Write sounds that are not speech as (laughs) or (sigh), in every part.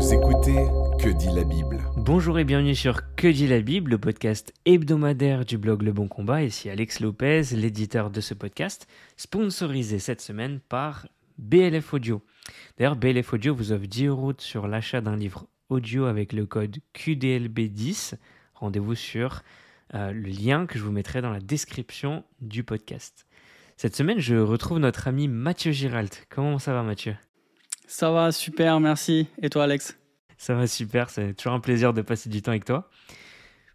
Vous écoutez Que dit la Bible Bonjour et bienvenue sur Que dit la Bible, le podcast hebdomadaire du blog Le Bon Combat. Ici Alex Lopez, l'éditeur de ce podcast, sponsorisé cette semaine par BLF Audio. D'ailleurs, BLF Audio vous offre 10 euros sur l'achat d'un livre audio avec le code QDLB10. Rendez-vous sur euh, le lien que je vous mettrai dans la description du podcast. Cette semaine, je retrouve notre ami Mathieu Giralt. Comment ça va Mathieu? Ça va, super, merci. Et toi Alex? Ça va super, c'est toujours un plaisir de passer du temps avec toi.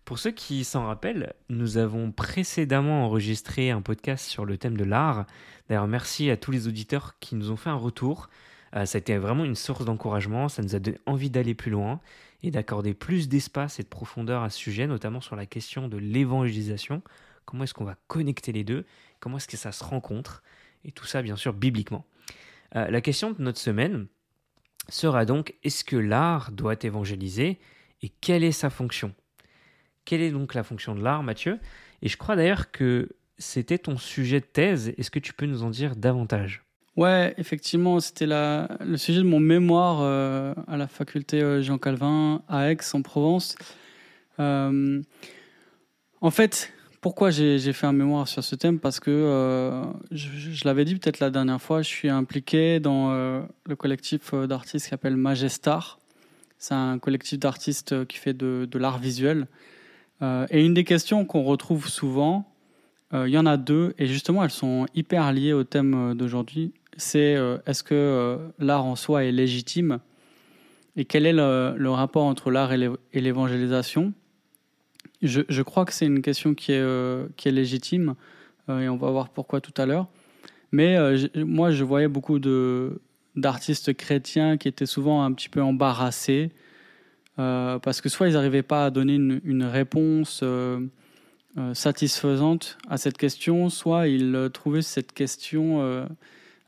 Pour ceux qui s'en rappellent, nous avons précédemment enregistré un podcast sur le thème de l'art. D'ailleurs, merci à tous les auditeurs qui nous ont fait un retour. Euh, ça a été vraiment une source d'encouragement, ça nous a donné envie d'aller plus loin et d'accorder plus d'espace et de profondeur à ce sujet, notamment sur la question de l'évangélisation. Comment est-ce qu'on va connecter les deux? Comment est-ce que ça se rencontre? Et tout ça, bien sûr, bibliquement. Euh, la question de notre semaine sera donc est-ce que l'art doit évangéliser et quelle est sa fonction? Quelle est donc la fonction de l'art, Mathieu? Et je crois d'ailleurs que c'était ton sujet de thèse. Est-ce que tu peux nous en dire davantage? Ouais, effectivement, c'était le sujet de mon mémoire euh, à la faculté euh, Jean Calvin à Aix-en-Provence. Euh, en fait, pourquoi j'ai fait un mémoire sur ce thème Parce que, je, l'avais dit peut-être la dernière fois, je suis impliqué dans le collectif d'artistes qui s'appelle Magestar. C'est un collectif d'artistes qui fait de, l'art visuel. et une des questions qu'on retrouve souvent, il y en a deux, et justement elles sont hyper liées au thème d'aujourd'hui c'est euh, est-ce que euh, l'art en soi est légitime? Et quel est le, rapport entre l'art et l'évangélisation? Je, crois que c'est une question qui est, euh, légitime et on va voir pourquoi tout à l'heure. Mais moi, je voyais beaucoup d'artistes chrétiens qui étaient souvent un petit peu embarrassés parce que soit ils n'arrivaient pas à donner une, réponse satisfaisante à cette question, soit ils trouvaient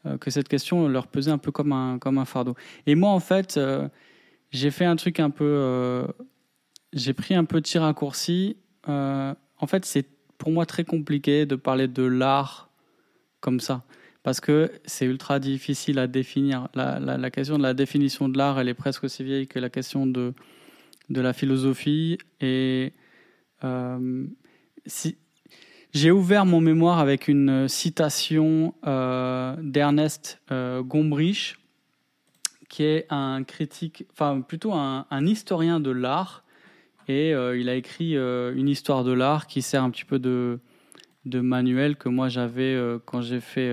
euh, que cette question leur pesait un peu comme un, fardeau. Et moi, en fait, euh, j'ai fait un truc un peu. Euh, j'ai pris un tir raccourci. en fait, c'est pour moi très compliqué de parler de l'art comme ça. Parce que c'est ultra difficile à définir. La, question de la définition de l'art, elle est presque aussi vieille que la question de, de la philosophie. Et si, j'ai ouvert mon mémoire avec une citation euh, d'Ernest euh, Gombrich, qui est un critique, enfin plutôt un, historien de l'art, et euh, il a écrit une histoire de l'art qui sert un petit peu de, manuel que moi j'avais quand j'ai fait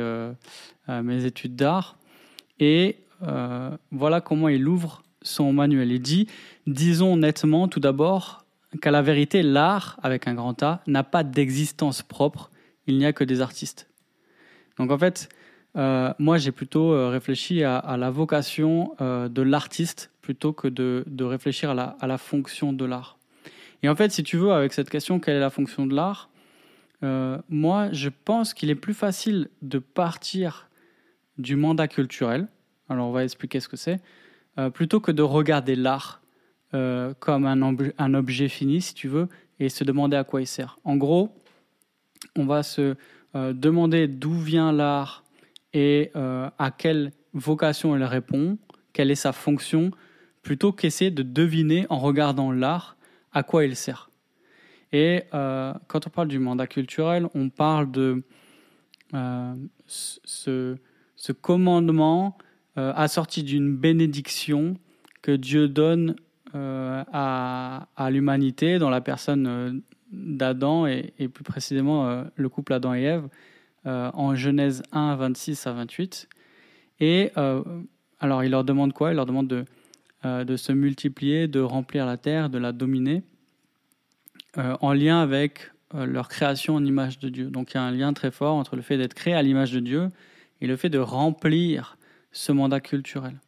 mes études d'art. Et voilà comment il ouvre son manuel. Il dit, disons nettement tout d'abord, qu'à la vérité, l'art, avec un grand A, n'a pas d'existence propre, il n'y a que des artistes. Donc en fait, euh, moi j'ai plutôt euh, réfléchi à, la vocation euh, de l'artiste plutôt que de, réfléchir à la, fonction de l'art. Et en fait, si tu veux, avec cette question, quelle est la fonction de l'art Moi, je pense qu'il est plus facile de partir du mandat culturel, alors on va expliquer ce que c'est, plutôt que de regarder l'art euh, comme un, un, objet fini, si tu veux, et se demander à quoi il sert. En gros, on va se euh, demander d'où vient l'art et euh, à quelle vocation il répond, quelle est sa fonction, plutôt qu'essayer de deviner en regardant l'art à quoi il sert. Et quand on parle du mandat culturel, on parle de ce, ce, commandement assorti d'une bénédiction que Dieu donne euh, à, l'humanité dans la personne euh, d'Adam et, plus précisément euh, le couple Adam et Ève en Genèse 1, 26 à 28. Et alors il leur demande quoi? Il leur demande de, de se multiplier, de remplir la terre, de la dominer, en lien avec leur création en image de Dieu. Donc il y a un lien très fort entre le fait d'être créé à l'image de Dieu et le fait de remplir ce mandat culturel.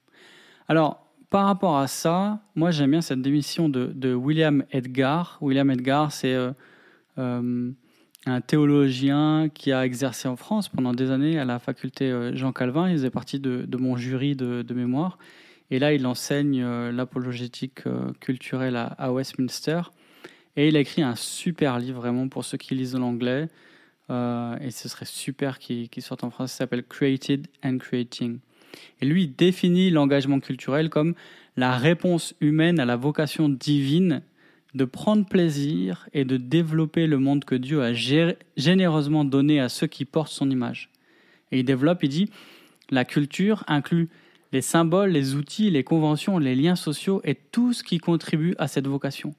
Alors, par rapport à ça, moi j'aime bien cette démission de, William Edgar. William Edgar, c'est euh, euh, un théologien qui a exercé en France pendant des années à la faculté euh, Jean Calvin. Il faisait partie de, mon jury de, mémoire. Et là, il enseigne l'apologétique culturelle à, Westminster. Et il a écrit un super livre vraiment pour ceux qui lisent l'anglais. et ce serait super qu'il sorte en français. Ça s'appelle Created and Creating. Et lui définit l'engagement culturel comme la réponse humaine à la vocation divine de prendre plaisir et de développer le monde que Dieu a généreusement donné à ceux qui portent son image. Et il développe, il dit, la culture inclut les symboles, les outils, les conventions, les liens sociaux et tout ce qui contribue à cette vocation.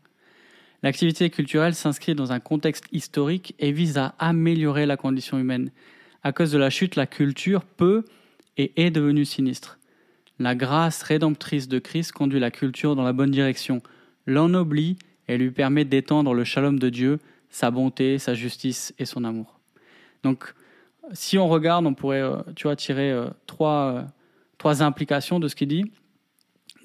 L'activité culturelle s'inscrit dans un contexte historique et vise à améliorer la condition humaine. À cause de la chute, la culture peut et est devenue sinistre. La grâce rédemptrice de Christ conduit la culture dans la bonne direction, l'ennoblit et lui permet d'étendre le shalom de Dieu, sa bonté, sa justice et son amour. Donc, si on regarde, on pourrait, euh, tu vois, tirer euh, trois, euh, trois implications de ce qu'il dit.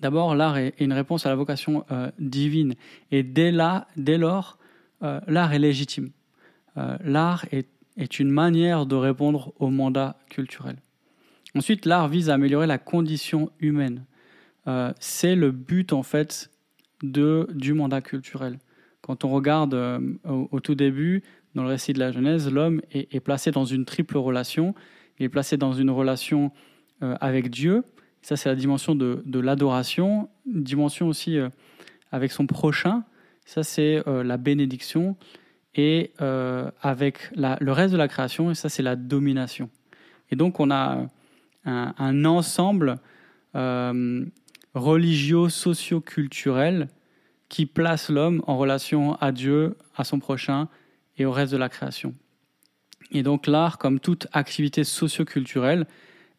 D'abord, l'art est une réponse à la vocation divine. Et dès, là, dès lors, l'art est légitime. l'art est, une manière de répondre au mandat culturel. Ensuite, l'art vise à améliorer la condition humaine. C'est le but, en fait, de, du mandat culturel. Quand on regarde au, tout début, dans le récit de la Genèse, l'homme est, placé dans une triple relation. Il est placé dans une relation euh, avec Dieu. Ça, c'est la dimension de, l'adoration. Dimension aussi euh, avec son prochain. Ça, c'est euh, la bénédiction. Et avec le reste de la création, et ça, c'est la domination. Et donc, on a un, un ensemble religio-socio-culturel qui place l'homme en relation à Dieu, à son prochain et au reste de la création. Et donc l'art, comme toute activité socio-culturelle,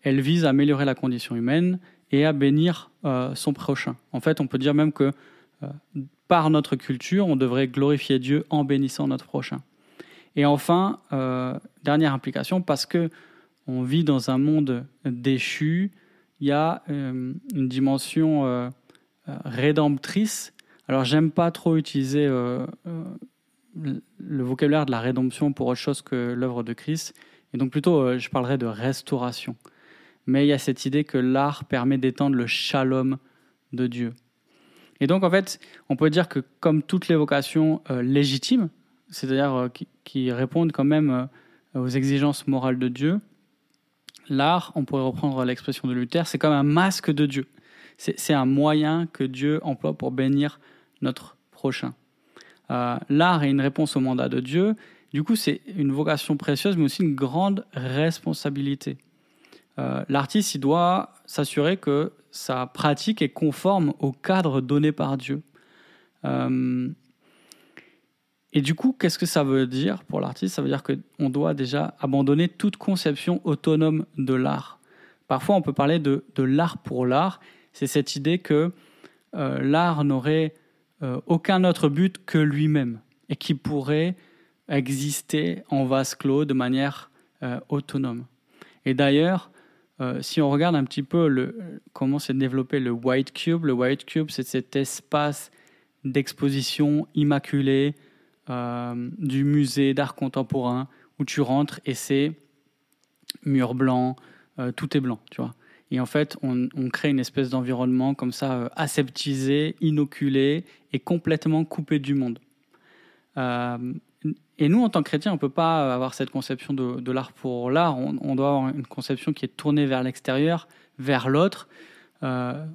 elle vise à améliorer la condition humaine et à bénir euh, son prochain. En fait, on peut dire même que euh, par notre culture, on devrait glorifier Dieu en bénissant notre prochain. Et enfin, euh, dernière implication, parce que on vit dans un monde déchu, il y a une dimension rédemptrice. Alors, j'aime pas trop utiliser le vocabulaire de la rédemption pour autre chose que l'œuvre de Christ. Et donc plutôt, je parlerai de restauration. Mais il y a cette idée que l'art permet d'étendre le shalom de Dieu. Et donc en fait, on peut dire que comme toutes les vocations euh, légitimes, c'est-à-dire euh, qui, répondent quand même aux exigences morales de Dieu, l'art, on pourrait reprendre l'expression de Luther, c'est comme un masque de Dieu. C'est un moyen que Dieu emploie pour bénir notre prochain. Euh, l'art est une réponse au mandat de Dieu. Du coup, c'est une vocation précieuse, mais aussi une grande responsabilité. Euh, l'artiste, il doit s'assurer que sa pratique est conforme au cadre donné par Dieu. Euh, et du coup, qu'est-ce que ça veut dire pour l'artiste? Ça veut dire qu'on doit déjà abandonner toute conception autonome de l'art. Parfois, on peut parler de, de l'art pour l'art. C'est cette idée que l'art n'aurait euh, aucun autre but que lui-même et qui pourrait exister en vase clos de manière euh, autonome. Et d'ailleurs, euh, si on regarde un petit peu comment s'est développé le White Cube, le White Cube, c'est cet espace d'exposition immaculé du musée d'art contemporain où tu rentres et c'est mur blanc, tout est blanc, tu vois. Et en fait, on, crée une espèce d'environnement comme ça, euh, aseptisé, inoculé et complètement coupé du monde. Euh, et nous, en tant que chrétiens, on ne peut pas avoir cette conception de, l'art pour l'art. On, doit avoir une conception qui est tournée vers l'extérieur, vers l'autre. Euh,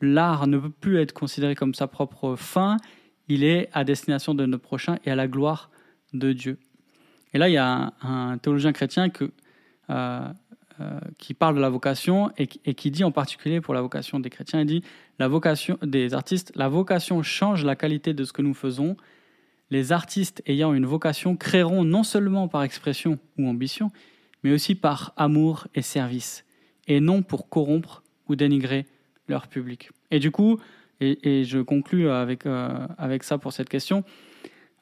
l'art ne peut plus être considéré comme sa propre fin. Il est à destination de notre prochain et à la gloire de Dieu. Et là, il y a un, théologien chrétien que, euh, qui parle de la vocation et, qui dit en particulier pour la vocation des chrétiens, il dit la vocation des artistes, la vocation change la qualité de ce que nous faisons. Les artistes ayant une vocation créeront non seulement par expression ou ambition, mais aussi par amour et service, et non pour corrompre ou dénigrer leur public. Et du coup, et, je conclus avec, euh, avec ça pour cette question,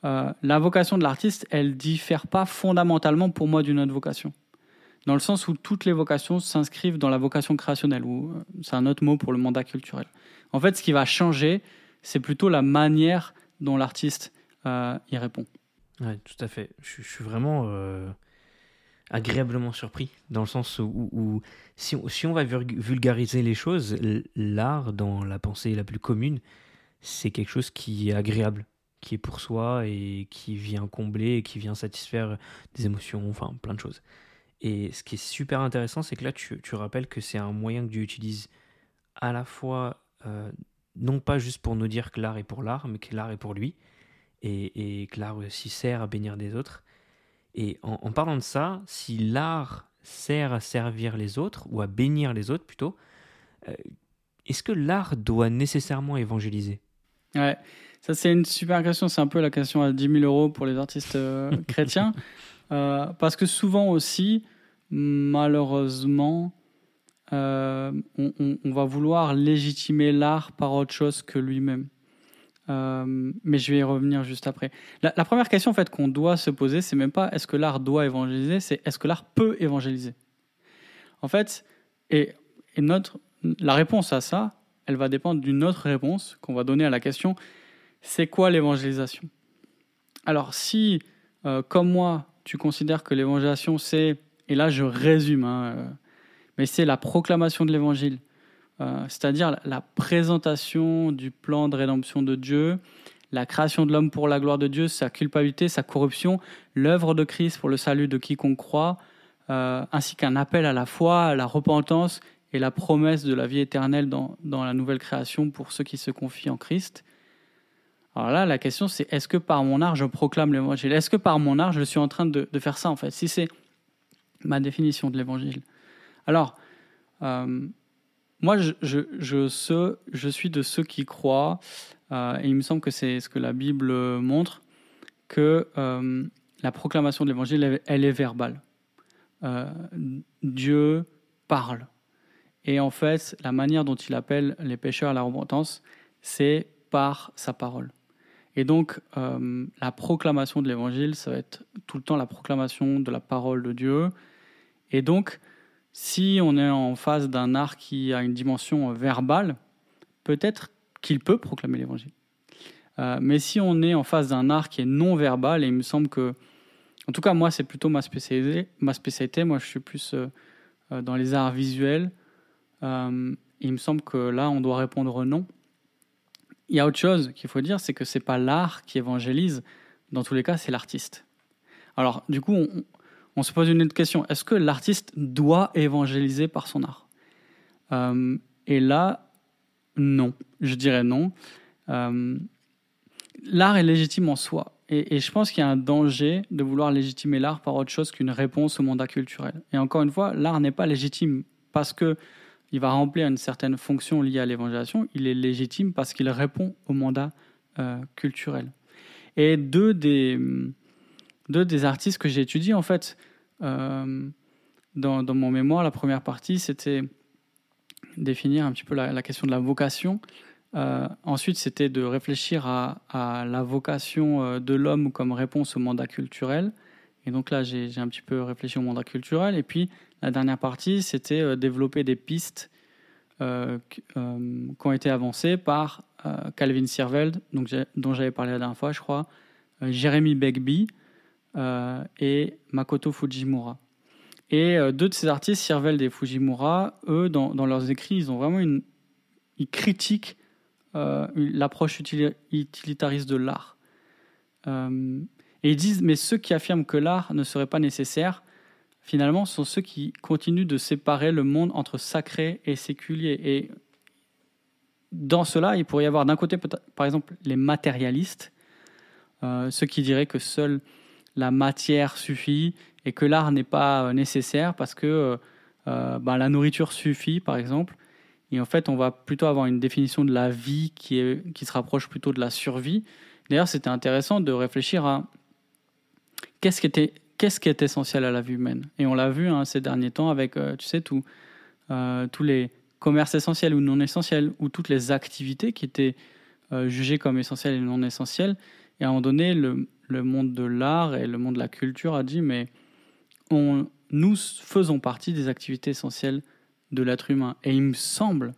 euh, la vocation de l'artiste, elle diffère pas fondamentalement pour moi d'une autre vocation dans le sens où toutes les vocations s'inscrivent dans la vocation créationnelle, ou euh, c'est un autre mot pour le mandat culturel. En fait, ce qui va changer, c'est plutôt la manière dont l'artiste y répond. Tout à fait. Je, suis vraiment euh, agréablement surpris, dans le sens où, si, on, va vulgariser les choses, l'art, dans la pensée la plus commune, c'est quelque chose qui est agréable, qui est pour soi et qui vient combler et qui vient satisfaire des émotions, enfin plein de choses. Et ce qui est super intéressant, c'est que là, tu, tu rappelles que c'est un moyen que Dieu utilise à la fois, euh, non pas juste pour nous dire que l'art est pour l'art, mais que l'art est pour lui, et, et que l'art aussi sert à bénir des autres. Et en, en parlant de ça, si l'art sert à servir les autres, ou à bénir les autres plutôt, euh, est-ce que l'art doit nécessairement évangéliser? Ouais, ça c'est une super question. C'est un peu la question à 10 000 euros pour les artistes euh, (laughs) chrétiens. Euh, parce que souvent aussi, malheureusement, on, on- on va vouloir légitimer l'art par autre chose que lui-même. Euh, mais je vais y revenir juste après. La, première question en fait qu'on doit se poser, c'est même pas est-ce que l'art doit évangéliser, c'est est-ce que l'art peut évangéliser? En fait, et notre, la réponse à ça, elle va dépendre d'une autre réponse qu'on va donner à la question c'est quoi l'évangélisation? Alors, si, euh, comme moi, tu considères que l'évangélisation, c'est, et là je résume, hein, euh, mais c'est la proclamation de l'évangile, euh, c'est-à-dire la, présentation du plan de rédemption de Dieu, la création de l'homme pour la gloire de Dieu, sa culpabilité, sa corruption, l'œuvre de Christ pour le salut de quiconque croit, euh, ainsi qu'un appel à la foi, à la repentance et la promesse de la vie éternelle dans, la nouvelle création pour ceux qui se confient en Christ. Alors là, la question c'est est-ce que par mon art je proclame l'évangile? Est-ce que par mon art je suis en train de, de faire ça en fait? Si c'est ma définition de l'évangile. Alors, euh, moi je, suis de ceux qui croient, euh, et il me semble que c'est ce que la Bible montre, que euh, la proclamation de l'évangile, elle, est verbale. Euh, Dieu parle. Et en fait, la manière dont il appelle les pécheurs à la repentance, c'est par sa parole. Et donc, la proclamation de l'évangile, ça va être tout le temps la proclamation de la parole de Dieu. Et donc, si on est en face d'un art qui a une dimension verbale, peut-être qu'il peut proclamer l'évangile. Euh, mais si on est en face d'un art qui est non verbal, et il me semble que, en tout cas, moi, c'est plutôt ma spécialité. Ma spécialité, moi, je suis plus euh, euh, dans les arts visuels. Euh, il me semble que là, on doit répondre non. Il y a autre chose qu'il faut dire, c'est que c'est pas l'art qui évangélise. Dans tous les cas, c'est l'artiste. Alors, du coup, on se pose une autre question. Est-ce que l'artiste doit évangéliser par son art? Euh, Et là, non. Je dirais non. Euh, l'art est légitime en soi. Et, je pense qu'il y a un danger de vouloir légitimer l'art par autre chose qu'une réponse au mandat culturel. Et encore une fois, l'art n'est pas légitime parce que il va remplir une certaine fonction liée à l'évangélisation. Il est légitime parce qu'il répond au mandat euh, culturel. Et deux des, deux des artistes que j'ai étudiés, en fait, dans, dans mon mémoire, la première partie, c'était définir un petit peu la, question de la vocation. Euh, ensuite, c'était de réfléchir à, la vocation euh, de l'homme comme réponse au mandat culturel. Et donc là, j'ai un petit peu réfléchi au mandat culturel. Et puis, la dernière partie, c'était euh, développer des pistes euh, qui euh, ont été avancées par euh, Calvin Sierveld, dont j'avais parlé la dernière fois, je crois, euh, Jeremy Begbie euh, et Makoto Fujimura. Et euh, deux de ces artistes, Sierveld et Fujimura, eux, dans, leurs écrits, ils ont vraiment une. Ils critiquent euh, l'approche utili- utilitariste de l'art. Euh, et ils disent, mais ceux qui affirment que l'art ne serait pas nécessaire, finalement, sont ceux qui continuent de séparer le monde entre sacré et séculier. Et dans cela, il pourrait y avoir d'un côté, par exemple, les matérialistes, euh, ceux qui diraient que seule la matière suffit et que l'art n'est pas euh, nécessaire parce que ben, la nourriture suffit, par exemple. Et en fait, on va plutôt avoir une définition de la vie qui, est, qui se rapproche plutôt de la survie. D'ailleurs, c'était intéressant de réfléchir à qu'est-ce qui était qu'est-ce qui est essentiel à la vie humaine. Et on l'a vu hein, ces derniers temps avec, tu sais, tous les commerces essentiels ou non essentiels, ou toutes les activités qui étaient jugées comme essentielles et non essentielles. Et à un moment donné, le, le monde de l'art et le monde de la culture a dit, mais nous faisons partie des activités essentielles de l'être humain. Et il me semble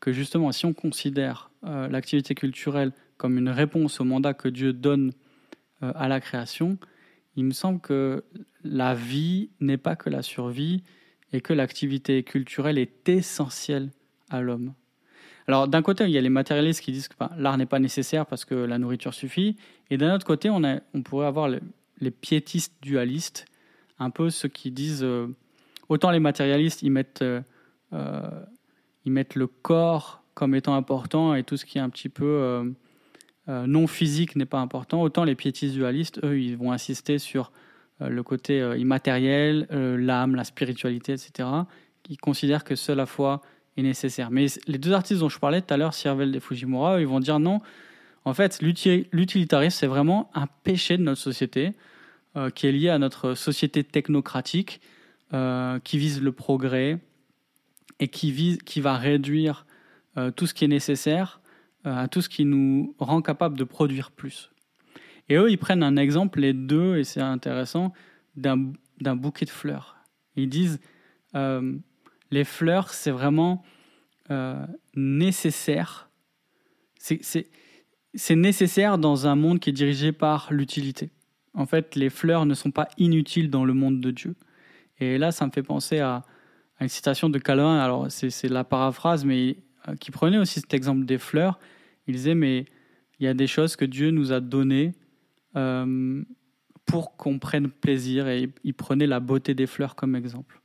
que justement, si on considère euh, l'activité culturelle comme une réponse au mandat que Dieu donne euh, à la création, il me semble que la vie n'est pas que la survie et que l'activité culturelle est essentielle à l'homme. Alors d'un côté, il y a les matérialistes qui disent que l'art n'est pas nécessaire parce que la nourriture suffit, et d'un autre côté, on, pourrait avoir le- les piétistes dualistes, un peu ceux qui disent euh, autant les matérialistes ils mettent euh, euh, ils mettent le corps comme étant important et tout ce qui est un petit peu non physique n'est pas important. Autant les piétistes dualistes, eux, ils vont insister sur le côté immatériel, l'âme, la spiritualité, etc. Ils considèrent que seule la foi nécessaire. Mais les deux artistes dont je parlais tout à l'heure, Siervel et Fujimura, ils vont dire non. En fait, l'uti- l'utilitarisme, c'est vraiment un péché de notre société euh, qui est lié à notre société technocratique euh, qui vise le progrès et qui, vise, qui va réduire euh, tout ce qui est nécessaire à tout ce qui nous rend capable de produire plus. Et eux, ils prennent un exemple, les deux, et c'est intéressant, d'un bouquet de fleurs. Ils disent, les fleurs, c'est vraiment euh, nécessaire. C'est- nécessaire dans un monde qui est dirigé par l'utilité. En fait, les fleurs ne sont pas inutiles dans le monde de Dieu. Et là, ça me fait penser à, une citation de Calvin. Alors, c'est c'est la paraphrase, mais euh, qui prenait aussi cet exemple des fleurs. Il disait, mais il y a des choses que Dieu nous a données euh, pour qu'on prenne plaisir. Et il prenait la beauté des fleurs comme exemple.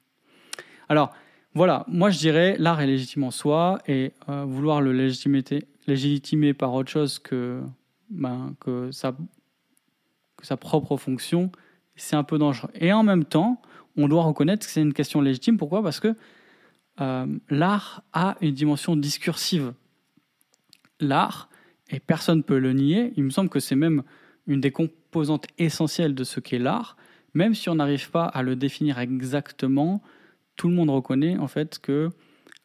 Alors, voilà, moi je dirais l'art est légitime en soi et euh, vouloir le légitimer, par autre chose que, ben, que sa propre fonction, c'est un peu dangereux. Et en même temps, on doit reconnaître que c'est une question légitime. Pourquoi? Parce que euh, l'art a une dimension discursive. L'art, et personne ne peut le nier, il me semble que c'est même une des composantes essentielles de ce qu'est l'art, même si on n'arrive pas à le définir exactement, tout le monde reconnaît en fait que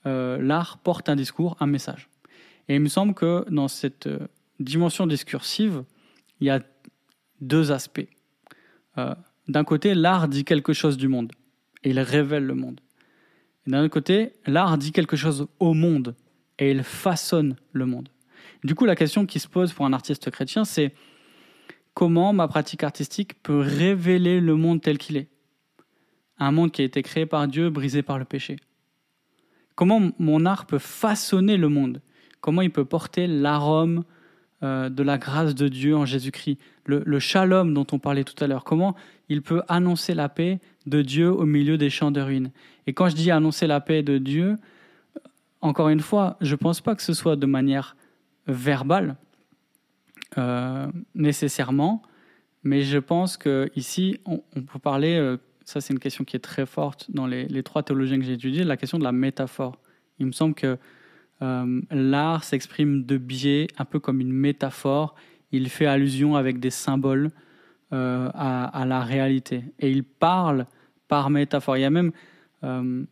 euh, l'art porte un discours, un message. Et il me semble que dans cette euh, dimension discursive, il y a deux aspects. Euh, d'un côté, l'art dit quelque chose du monde, et il révèle le monde. Et d'un autre côté, l'art dit quelque chose au monde, et il façonne le monde. Du coup, la question qui se pose pour un artiste chrétien, c'est comment ma pratique artistique peut révéler le monde tel qu'il est? Un monde qui a été créé par Dieu, brisé par le péché. Comment mon art peut façonner le monde? Comment il peut porter l'arôme euh, de la grâce de Dieu en Jésus-Christ? Le, le dont on parlait tout à l'heure. Comment il peut annoncer la paix de Dieu au milieu des champs de ruines? Et quand je dis annoncer la paix de Dieu, encore une fois, je ne pense pas que ce soit de manière verbale, euh, nécessairement, mais je pense qu'ici, on, on peut parler, euh, ça c'est une question qui est très forte dans les, trois théologiens que j'ai étudiés, la question de la métaphore. Il me semble que euh, l'art s'exprime de biais, un peu comme une métaphore. Il fait allusion avec des symboles euh, à, la réalité. Et il parle par métaphore. Il y a même euh,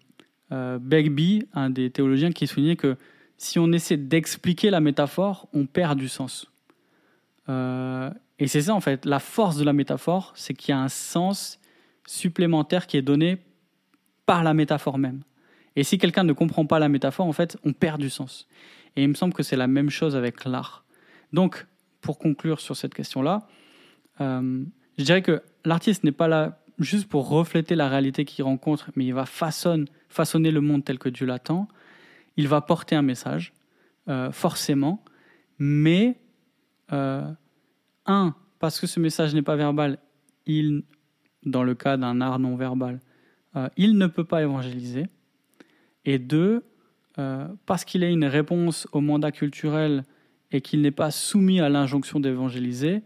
euh, Begbie, un des théologiens, qui soulignait que si on essaie d'expliquer la métaphore, on perd du sens. Et c'est ça, en fait, la force de la métaphore, c'est qu'il y a un sens supplémentaire qui est donné par la métaphore même. Et si quelqu'un ne comprend pas la métaphore, en fait, on perd du sens. Et il me semble que c'est la même chose avec l'art. Donc, pour conclure sur cette question-là, euh, je dirais que l'artiste n'est pas là juste pour refléter la réalité qu'il rencontre, mais il va façonne, façonner le monde tel que Dieu l'attend. Il va porter un message, euh, forcément, mais euh, un, parce que ce message n'est pas verbal, il, dans le cas d'un art non verbal, euh, il ne peut pas évangéliser. Et deux, euh, parce qu'il a une réponse au mandat culturel et qu'il n'est pas soumis à l'injonction d'évangéliser,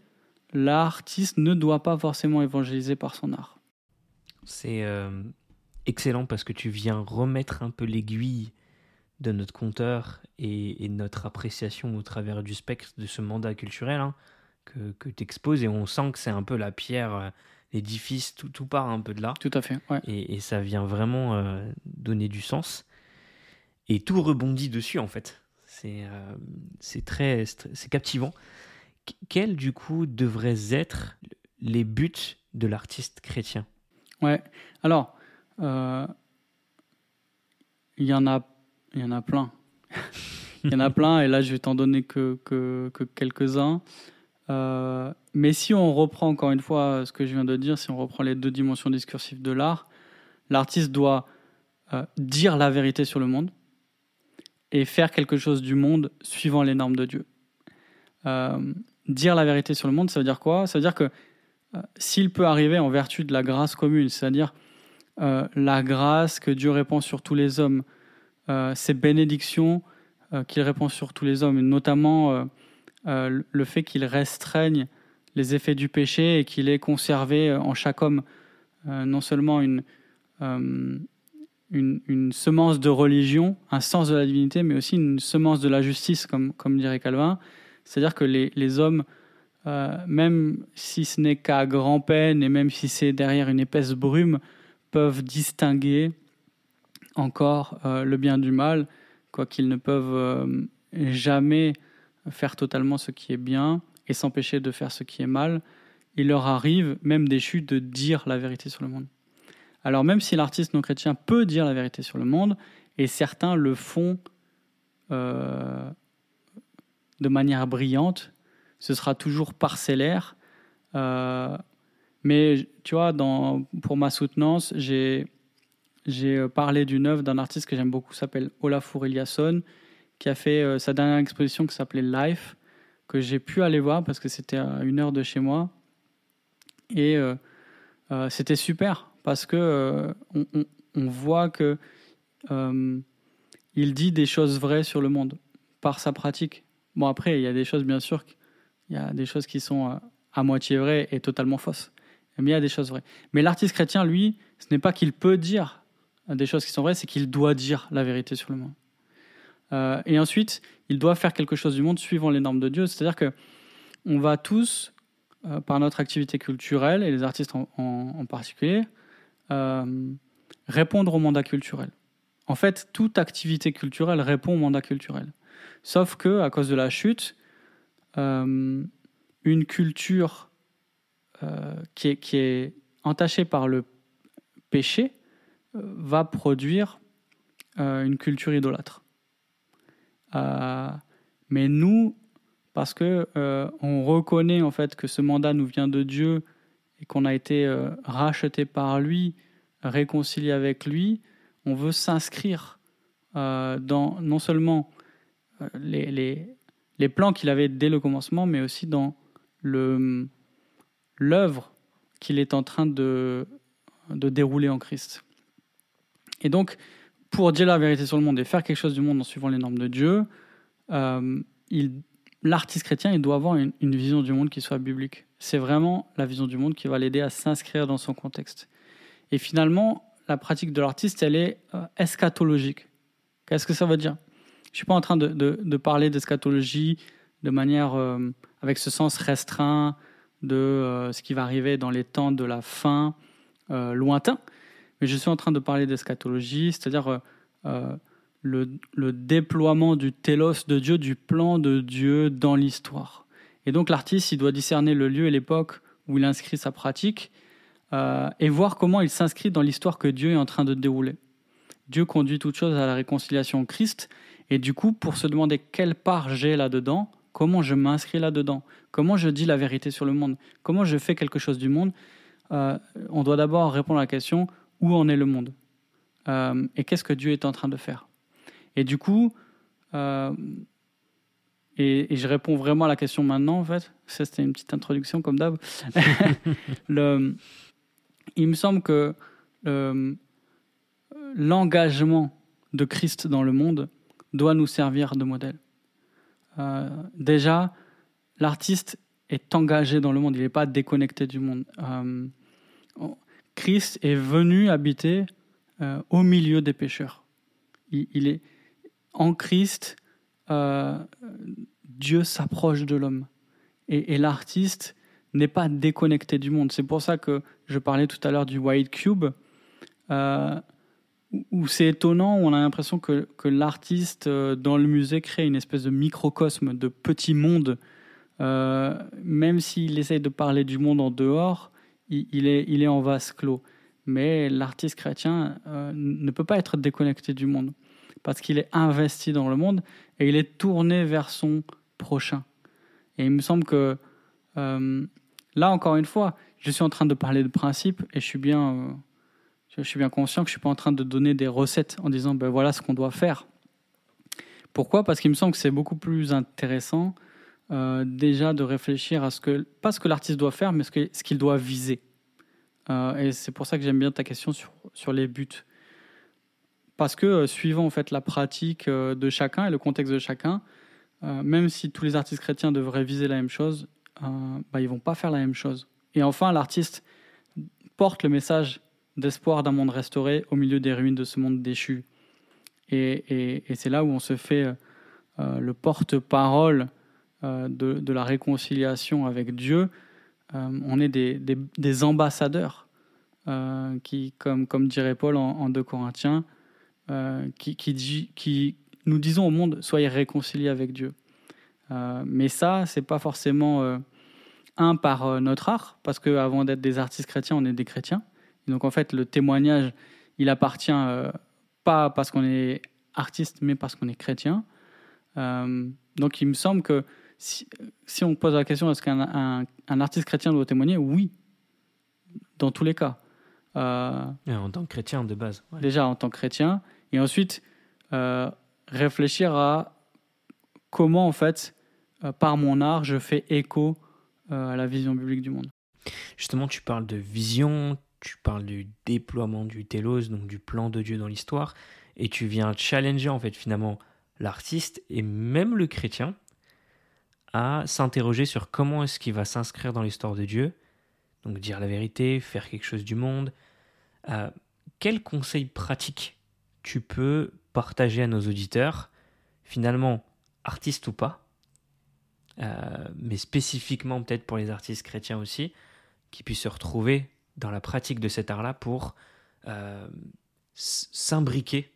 l'artiste ne doit pas forcément évangéliser par son art. C'est euh, excellent parce que tu viens remettre un peu l'aiguille de notre compteur et, notre appréciation au travers du spectre de ce mandat culturel hein, que, tu exposes et on sent que c'est un peu la pierre, l'édifice, tout, tout part un peu de là. Tout à fait. Ouais. Et, et, ça vient vraiment euh, donner du sens. Et tout rebondit dessus en fait. C'est euh, très c'est captivant. Qu quels du coup devraient être les buts de l'artiste chrétien? Ouais. Alors, euh, il y en a, y en a plein. (laughs) Il y en a plein, et là je vais t'en donner que, que, que quelques-uns. Euh, mais si on reprend encore une fois ce que je viens de dire, si on reprend les deux dimensions discursives de l'art, l'artiste doit euh, dire la vérité sur le monde et faire quelque chose du monde suivant les normes de Dieu. Euh, dire la vérité sur le monde, ça veut dire quoi? Ça veut dire que s'il peut arriver en vertu de la grâce commune, c'est-à-dire la grâce que Dieu répand sur tous les hommes, ces bénédictions qu'il répand sur tous les hommes, et notamment le fait qu'il restreigne les effets du péché et qu'il ait conservé en chaque homme non seulement une, une, semence de religion, un sens de la divinité, mais aussi une semence de la justice, comme, comme dirait Calvin. C'est-à-dire que les, les hommes, euh, même si ce n'est qu'à grand-peine et même si c'est derrière une épaisse brume, peuvent distinguer encore euh, le bien du mal, quoiqu'ils ne peuvent euh, jamais faire totalement ce qui est bien et s'empêcher de faire ce qui est mal. Il leur arrive, même déchus, de dire la vérité sur le monde. Alors même si l'artiste non chrétien peut dire la vérité sur le monde, et certains le font euh, de manière brillante, ce sera toujours parcellaire. Euh, mais tu vois, pour ma soutenance, j'ai parlé d'une œuvre d'un artiste que j'aime beaucoup, s'appelle Olafur Eliasson, qui a fait euh, sa dernière exposition qui s'appelait Life, que j'ai pu aller voir parce que c'était à une heure de chez moi. Et c'était super parce que euh, on, voit que euh, il dit des choses vraies sur le monde par sa pratique. Bon après, il y a des choses bien sûr, il y a des choses qui sont euh, à moitié vraies et totalement fausses. Mais il y a des choses vraies. Mais l'artiste chrétien, lui, ce n'est pas qu'il peut dire des choses qui sont vraies, c'est qu'il doit dire la vérité sur le monde. Et ensuite, il doit faire quelque chose du monde suivant les normes de Dieu. C'est-à-dire que on va tous, par notre activité culturelle, et les artistes en particulier, euh, répondre au mandat culturel. En fait, toute activité culturelle répond au mandat culturel. Sauf que, à cause de la chute, euh, une culture euh, qui, est, entachée par le péché va produire une culture idolâtre. Mais nous, parce que on reconnaît en fait que ce mandat nous vient de Dieu et qu'on a été euh, racheté par lui, réconcilié avec lui, on veut s'inscrire euh, dans non seulement euh, les, les, les plans qu'il avait dès le commencement, mais aussi dans l'œuvre qu'il est en train de, de dérouler en Christ. Et donc, pour dire la vérité sur le monde et faire quelque chose du monde en suivant les normes de Dieu, l'artiste chrétien, il doit avoir une, vision du monde qui soit biblique c'est vraiment la vision du monde qui va l'aider à s'inscrire dans son contexte. Et finalement, la pratique de l'artiste, elle est euh, eschatologique. Qu'est-ce que ça veut dire? Je ne suis pas en train de, parler d'eschatologie de manière euh, avec ce sens restreint de euh, ce qui va arriver dans les temps de la fin lointain, mais je suis en train de parler d'eschatologie, c'est-à-dire le, le déploiement du télos de Dieu, du plan de Dieu dans l'histoire. Et donc l'artiste, il doit discerner le lieu et l'époque où il inscrit sa pratique euh, et voir comment il s'inscrit dans l'histoire que Dieu est en train de dérouler. Dieu conduit toute chose à la réconciliation en Christ, et du coup, pour se demander quelle part j'ai là-dedans, comment je m'inscris là-dedans, comment je dis la vérité sur le monde, comment je fais quelque chose du monde, euh, on doit d'abord répondre à la question où en est le monde euh, et qu'est-ce que Dieu est en train de faire. Et du coup, et, je réponds vraiment à la question maintenant, en fait. Ça, c'était une petite introduction, comme d'hab. (laughs) il me semble que l'engagement de Christ dans le monde doit nous servir de modèle. Euh, déjà, l'artiste est engagé dans le monde, il n'est pas déconnecté du monde. Euh, Christ est venu habiter euh, au milieu des pécheurs. Il, est en Christ, euh, Dieu s'approche de l'homme. Et, l'artiste n'est pas déconnecté du monde. C'est pour ça que je parlais tout à l'heure du White Cube, euh, où c'est étonnant, où on a l'impression que, l'artiste dans le musée crée une espèce de microcosme, de petit monde. même s'il essaye de parler du monde en dehors, il, est, il est en vase clos. Mais l'artiste chrétien ne peut pas être déconnecté du monde parce qu'il est investi dans le monde et il est tourné vers son prochain. Et il me semble que euh, là, encore une fois, je suis en train de parler de principes et je suis bien, euh, je suis bien conscient que je suis pas en train de donner des recettes en disant ben voilà ce qu'on doit faire. Pourquoi? Parce qu'il me semble que c'est beaucoup plus intéressant euh, déjà de réfléchir à ce que, pas ce que l'artiste doit faire, mais ce qu'il doit viser. Euh, et c'est pour ça que j'aime bien ta question sur, sur les buts. Parce que euh, suivant en fait la pratique de chacun et le contexte de chacun, même si tous les artistes chrétiens devraient viser la même chose, bah, ils vont pas faire la même chose. Et enfin, l'artiste porte le message d'espoir d'un monde restauré au milieu des ruines de ce monde déchu. Et, c'est là où on se fait le porte-parole de, de la réconciliation avec Dieu. Euh, on est des, des- ambassadeurs euh, qui, comme, comme dirait Paul en, en 2 Corinthiens, euh, qui, qui, dit- qui nous disons au monde soyez réconciliés avec Dieu. Euh, mais ça, c'est pas forcément euh, un par euh, notre art, parce qu'avant d'être des artistes chrétiens, on est des chrétiens. Donc en fait, le témoignage, il appartient euh, pas parce qu'on est artiste, mais parce qu'on est chrétien. Euh, donc il me semble que si, si on pose la question est-ce qu'un un, un artiste chrétien doit témoigner, oui, dans tous les cas. Euh, Et en tant que chrétien de base. ouais. déjà en tant que chrétien, et ensuite euh, réfléchir à comment en fait, euh, par mon art, je fais écho à la vision biblique du monde. Justement, tu parles de vision, tu parles du déploiement du télos, donc du plan de Dieu dans l'histoire, et tu viens challenger en fait finalement l'artiste et même le chrétien à s'interroger sur comment est-ce qu'il va s'inscrire dans l'histoire de Dieu, donc dire la vérité, faire quelque chose du monde. Euh, quels conseils pratiques tu peux partager à nos auditeurs, finalement artistes ou pas, euh, mais spécifiquement peut-être pour les artistes chrétiens aussi, qui puissent se retrouver dans la pratique de cet art-là pour euh, s'imbriquer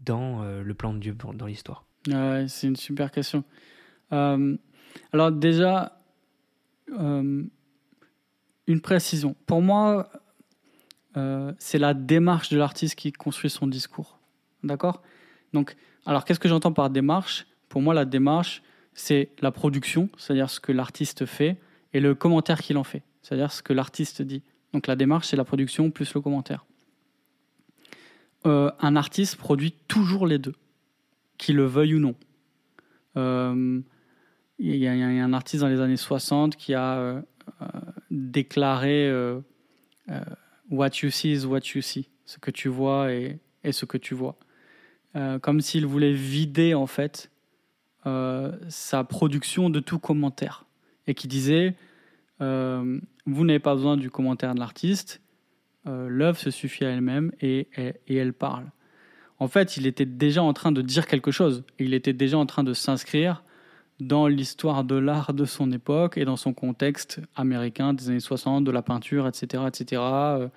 dans euh, le plan de Dieu dans l'histoire? Ouais, c'est une super question. Euh, alors déjà, euh, une précision. Pour moi, euh, c'est la démarche de l'artiste qui construit son discours. D'accord? Donc, alors qu'est-ce que j'entends par démarche? Pour moi, la démarche, c'est la production, c'est-à-dire ce que l'artiste fait, et le commentaire qu'il en fait, c'est-à-dire ce que l'artiste dit. Donc la démarche, c'est la production plus le commentaire. Un artiste produit toujours les deux, qu'il le veuille ou non. Il y, a un artiste dans les années 60 qui a euh, euh, déclaré euh, What you see is what you see. Ce que tu vois est, ce que tu vois. Comme s'il voulait vider en fait sa production de tout commentaire. Et qui disait Vous n'avez pas besoin du commentaire de l'artiste, l'œuvre se suffit à elle-même et- et elle parle. En fait, il était déjà en train de dire quelque chose. Il était déjà en train de s'inscrire dans l'histoire de l'art de son époque et dans son contexte américain des années 60, de la peinture, etc., etc., euh,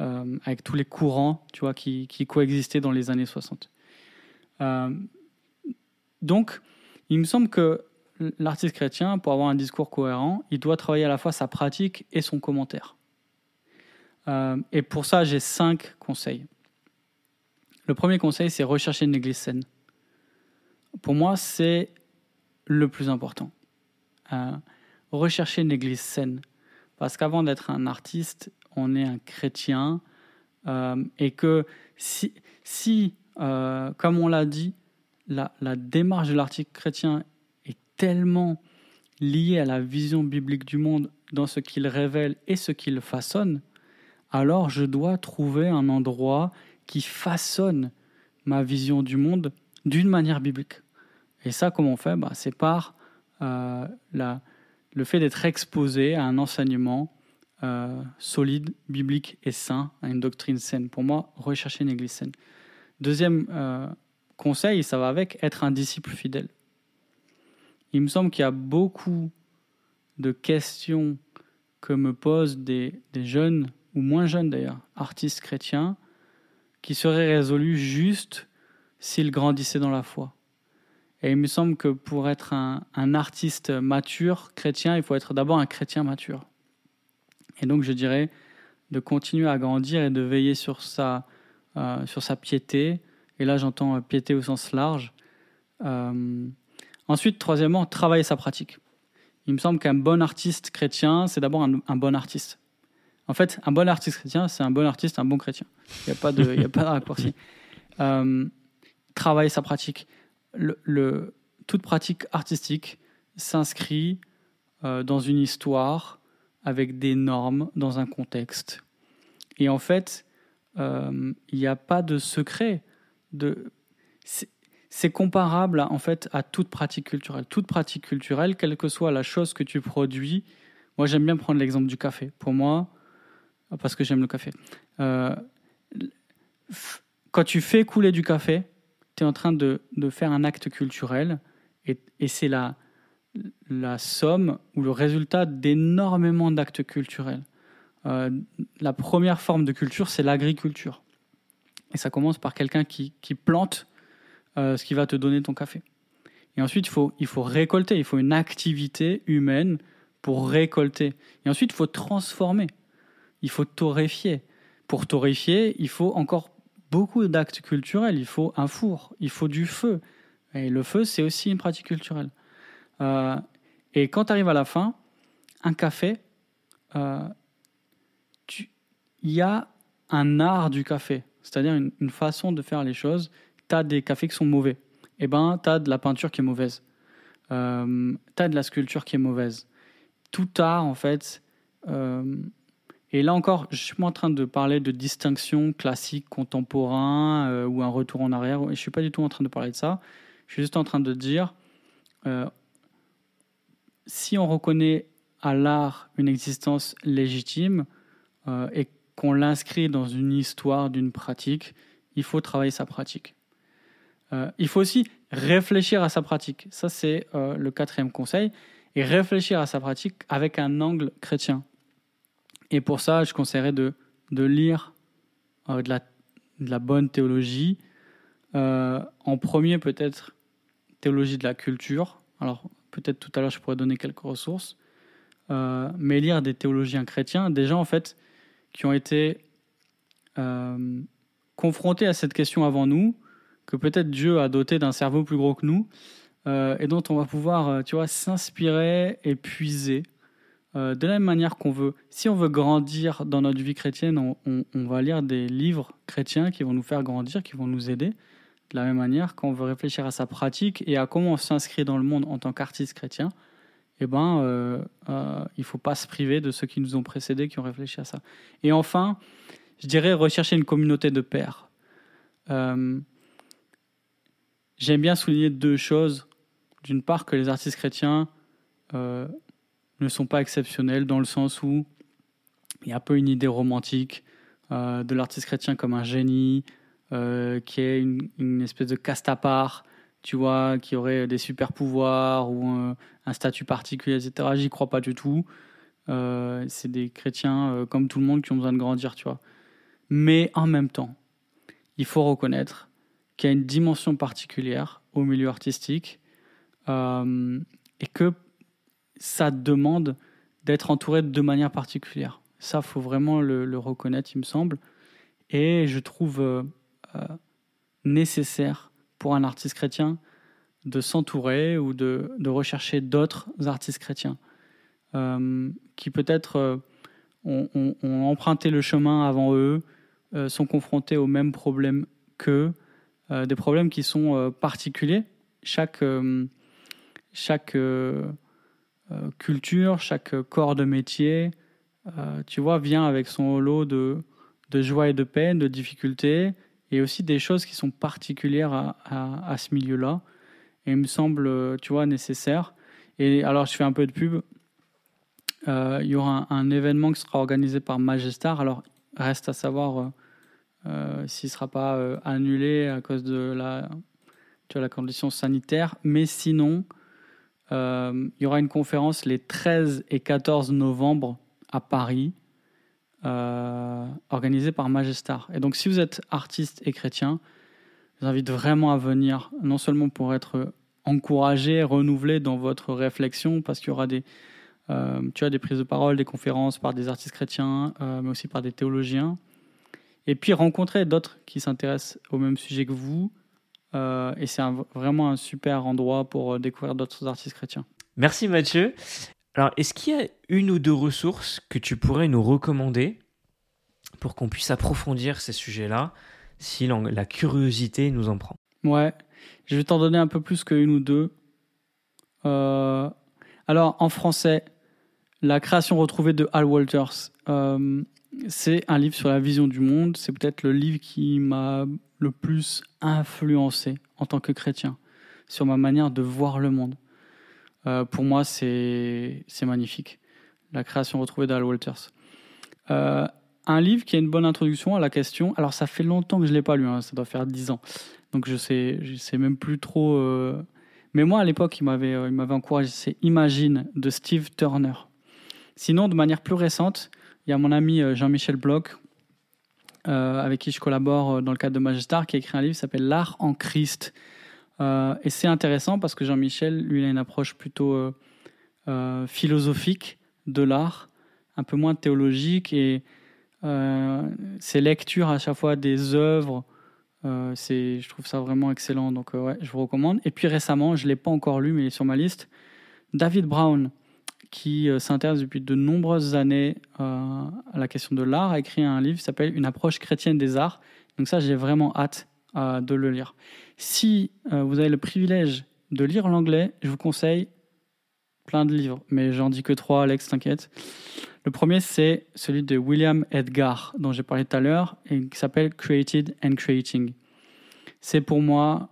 euh, avec tous les courants, tu vois, qui, coexistaient dans les années 60. Euh, donc, il me semble que l'artiste chrétien, pour avoir un discours cohérent, il doit travailler à la fois sa pratique et son commentaire. Et pour ça, j'ai cinq conseils. Le premier conseil, c'est rechercher une église saine. Pour moi, c'est le plus important. Euh, rechercher une église saine. Parce qu'avant d'être un artiste, on est un chrétien. euh, et que si, euh, comme on l'a dit, la, la démarche de l'artiste chrétien est tellement liée à la vision biblique du monde dans ce qu'il révèle et ce qu'il façonne, alors je dois trouver un endroit qui façonne ma vision du monde d'une manière biblique. Et ça, comment on fait bah, C'est par euh, la, le fait d'être exposé à un enseignement euh, solide, biblique et sain, à une doctrine saine. Pour moi, rechercher une église saine. Deuxième euh, conseil, ça va avec être un disciple fidèle. Il me semble qu'il y a beaucoup de questions que me posent des, des jeunes, ou moins jeunes d'ailleurs, artistes chrétiens, qui seraient résolues juste s'ils grandissaient dans la foi. Et il me semble que pour être un, artiste mature, chrétien, il faut être d'abord un chrétien mature. Et donc je dirais de continuer à grandir et de veiller sur sa, euh, piété. Et là j'entends euh, piété au sens large. Euh, ensuite, troisièmement, travailler sa pratique. Il me semble qu'un bon artiste chrétien, c'est d'abord un, bon artiste. En fait, un bon artiste chrétien, c'est un bon artiste, un bon chrétien. Il n'y a pas de, il de raccourci. Travailler sa pratique. Le, toute pratique artistique, s'inscrit euh, dans une histoire avec des normes, dans un contexte. Et en fait, euh, il n'y a pas de secret. C'est comparable en fait à toute pratique culturelle. Toute pratique culturelle, quelle que soit la chose que tu produis, moi j'aime bien prendre l'exemple du café. Pour moi, parce que j'aime le café. Euh, quand tu fais couler du café, en train de, de, faire un acte culturel et, et c'est la, la somme ou le résultat d'énormément d'actes culturels. Euh, la première forme de culture, c'est l'agriculture. Et ça commence par quelqu'un qui, qui, plante euh, ce qui va te donner ton café. Et ensuite, il faut, il faut récolter, il faut une activité humaine pour récolter. Et ensuite, il faut transformer, il faut torréfier. Pour torréfier, il faut encore beaucoup d'actes culturels. Il faut un four, il faut du feu. Et le feu, c'est aussi une pratique culturelle. Euh, et quand tu arrives à la fin, un café, euh, il y a un art du café, c'est-à-dire une, façon de faire les choses. Tu as des cafés qui sont mauvais. eh ben, tu as de la peinture qui est mauvaise. Euh, tu as de la sculpture qui est mauvaise. Tout art, en fait. Euh, et là encore, je suis pas en train de parler de distinction classique, contemporain euh, ou un retour en arrière. Je suis pas du tout en train de parler de ça. Je suis juste en train de dire si on reconnaît à l'art une existence légitime et qu'on l'inscrit dans une histoire d'une pratique, il faut travailler sa pratique. Euh, il faut aussi réfléchir à sa pratique. Ça, c'est euh, le quatrième conseil. Et réfléchir à sa pratique avec un angle chrétien. Et pour ça, je conseillerais de, de lire euh, de, la, de, la, bonne théologie. en premier, peut-être théologie de la culture. Alors, peut-être tout à l'heure, je pourrais donner quelques ressources. mais lire des théologiens chrétiens, déjà, en fait, qui ont été euh, confrontés à cette question avant nous, que peut-être Dieu a doté d'un cerveau plus gros que nous, euh, et dont on va pouvoir, euh, tu vois, s'inspirer et puiser. De la même manière qu'on veut, si on veut grandir dans notre vie chrétienne, on, va lire des livres chrétiens qui vont nous faire grandir, qui vont nous aider. De la même manière, quand on veut réfléchir à sa pratique et à comment on s'inscrit dans le monde en tant qu'artiste chrétien, eh ben, euh, euh, il ne faut pas se priver de ceux qui nous ont précédés, qui ont réfléchi à ça. Et enfin, je dirais rechercher une communauté de. Euh, j'aime bien souligner deux choses. D'une part, que les artistes chrétiens ne sont pas exceptionnels dans le sens où il y a un peu une idée romantique de l'artiste chrétien comme un génie, qui est une, espèce de caste à part, tu vois, qui aurait des super pouvoirs ou un, statut particulier, etc. J'y crois pas du tout. Euh, c'est des chrétiens euh, comme tout le monde qui ont besoin de grandir, tu vois. Mais en même temps, il faut reconnaître qu'il y a une dimension particulière au milieu artistique euh, et que ça demande d'être entouré de manière particulière. Ça, faut vraiment le, reconnaître, il me semble. Et je trouve nécessaire pour un artiste chrétien de s'entourer ou de, rechercher d'autres artistes chrétiens euh, qui peut-être euh, ont, emprunté le chemin avant eux, euh, sont confrontés aux mêmes problèmes qu'eux, des problèmes qui sont particuliers. Chaque, chaque culture, chaque corps de métier, tu vois, vient avec son lot de, de joie et de peine, de difficultés, et aussi des choses qui sont particulières à, à, ce milieu-là. Et il me semble, tu vois, nécessaire. Et alors, je fais un peu de pub. Euh, il y aura un, événement qui sera organisé par Magestar. Alors, reste à savoir euh, euh, s'il ne sera pas annulé à cause de la, vois, la condition sanitaire. Mais sinon, il y aura une conférence les 13 et 14 novembre à Paris euh, organisé par Magestar. Et donc, si vous êtes artiste et chrétien, je vous invite vraiment à venir, non seulement pour être encouragé, renouvelé dans votre réflexion, parce qu'il y aura des, euh, tu as des prises de parole, des conférences par des artistes chrétiens, euh, mais aussi par des théologiens. Et puis rencontrer d'autres qui s'intéressent au même sujet que vous. Et c'est vraiment un super endroit pour découvrir d'autres artistes chrétiens. Merci Mathieu. Alors, est-ce qu'il y a une ou deux ressources que tu pourrais nous recommander pour qu'on puisse approfondir ces sujets-là si la curiosité nous en prend? Ouais, je vais t'en donner un peu plus qu'une ou deux. Euh, Alors, en français, La création retrouvée de Hal Walters. Euh, c'est un livre sur la vision du monde. C'est peut-être le livre qui m'a le plus influencé en tant que chrétien sur ma manière de voir le monde. Euh, pour moi, c'est magnifique. La création retrouvée d'Al Walters. Euh, un livre qui a une bonne introduction à la question. Alors, ça fait longtemps que je ne l'ai pas lu, hein, ça doit faire 10 ans. Donc, je sais, je sais même plus trop. Euh, mais moi, à l'époque, il m'avait encouragé. C'est Imagine de Steve Turner. Sinon, de manière plus récente, il y a mon ami Jean-Michel Bloch, avec qui je collabore dans le cadre de Magestar, qui a écrit un livre qui s'appelle L'art en Christ. Euh, et c'est intéressant parce que Jean-Michel, lui, a une approche plutôt euh, euh, philosophique de l'art, un peu moins théologique. Et ses lectures à chaque fois des œuvres, c'est, je trouve ça vraiment excellent. Donc, ouais, je vous recommande. Et puis récemment, je ne l'ai pas encore lu, mais il est sur ma liste, David Brown, qui s'intéresse depuis de nombreuses années à la question de l'art, a écrit un livre qui s'appelle Une approche chrétienne des arts. Donc ça, j'ai vraiment hâte de le lire. Si euh, vous avez le privilège de lire l'anglais, je vous conseille plein de livres, mais j'en dis que trois, Alex, t'inquiète. Le premier, c'est celui de William Edgar, dont j'ai parlé tout à l'heure, et qui s'appelle Created and Creating. C'est pour moi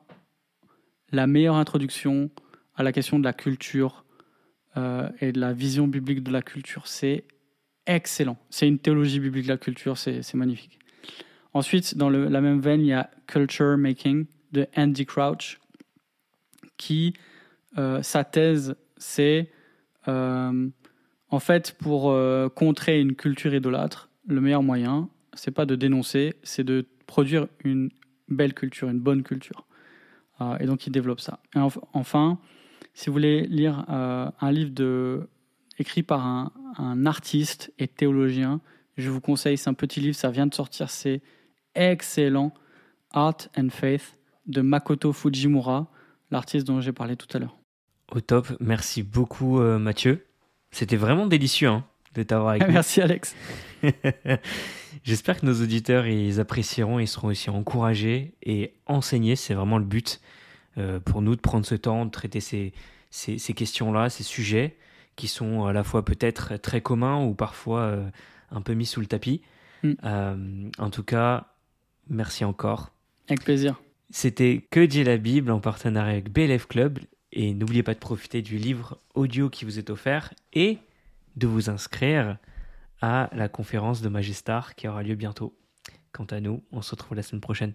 la meilleure introduction à la question de la culture euh, et de la vision biblique de la culture. C'est excellent. C'est une théologie biblique de la culture, c'est magnifique. Ensuite, dans la même veine, il y a Culture Making de Andy Crouch, qui, euh, sa thèse, c'est euh, en fait pour contrer une culture idolâtre, le meilleur moyen, c'est pas de dénoncer, c'est de produire une belle culture, une bonne culture. et donc il développe ça. Enfin, si vous voulez lire un livre de, écrit par un, un, artiste et théologien, je vous conseille, c'est un petit livre, ça vient de sortir, c'est excellent, Art and Faith de Makoto Fujimura, l'artiste dont j'ai parlé tout à l'heure. Au top, merci beaucoup euh, Mathieu. C'était vraiment délicieux hein, de t'avoir avec (laughs) Merci Alex. (laughs) J'espère que nos auditeurs ils apprécieront, ils seront aussi encouragés et enseignés. C'est vraiment le but euh, pour nous de prendre ce temps, de traiter ces, ces, questions-là, ces sujets qui sont à la fois peut-être très communs ou parfois euh, un peu mis sous le tapis. Mm. en tout cas, merci encore. Avec plaisir. C'était Que dit la Bible en partenariat avec BLF Club. Et n'oubliez pas de profiter du livre audio qui vous est offert et de vous inscrire à la conférence de Magestar qui aura lieu bientôt. Quant à nous, on se retrouve la semaine prochaine.